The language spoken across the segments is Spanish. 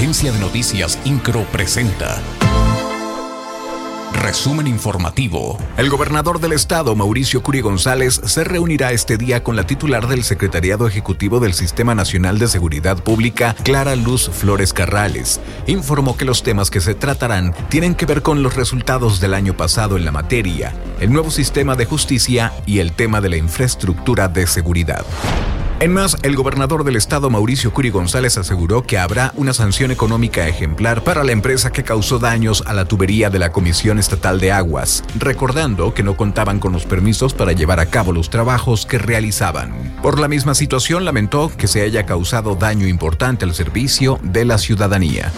Agencia de Noticias Incro presenta. Resumen informativo. El gobernador del estado, Mauricio Curi González, se reunirá este día con la titular del Secretariado Ejecutivo del Sistema Nacional de Seguridad Pública, Clara Luz Flores Carrales. Informó que los temas que se tratarán tienen que ver con los resultados del año pasado en la materia, el nuevo sistema de justicia y el tema de la infraestructura de seguridad. En más, el gobernador del estado Mauricio Curi González aseguró que habrá una sanción económica ejemplar para la empresa que causó daños a la tubería de la Comisión Estatal de Aguas, recordando que no contaban con los permisos para llevar a cabo los trabajos que realizaban. Por la misma situación lamentó que se haya causado daño importante al servicio de la ciudadanía.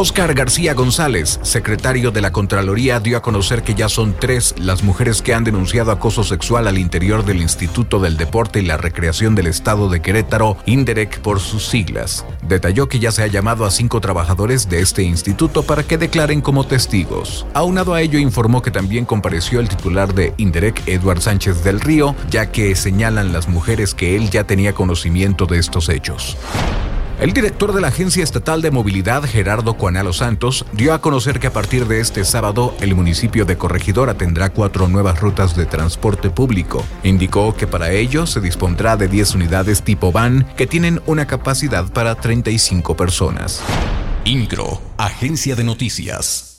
Oscar García González, secretario de la Contraloría, dio a conocer que ya son tres las mujeres que han denunciado acoso sexual al interior del Instituto del Deporte y la Recreación del Estado de Querétaro, INDEREC por sus siglas. Detalló que ya se ha llamado a cinco trabajadores de este instituto para que declaren como testigos. Aunado a ello, informó que también compareció el titular de INDEREC, Eduard Sánchez del Río, ya que señalan las mujeres que él ya tenía conocimiento de estos hechos. El director de la Agencia Estatal de Movilidad, Gerardo Cuanalo Santos, dio a conocer que a partir de este sábado el municipio de Corregidora tendrá cuatro nuevas rutas de transporte público. Indicó que para ello se dispondrá de 10 unidades tipo van que tienen una capacidad para 35 personas. INCRO, Agencia de Noticias.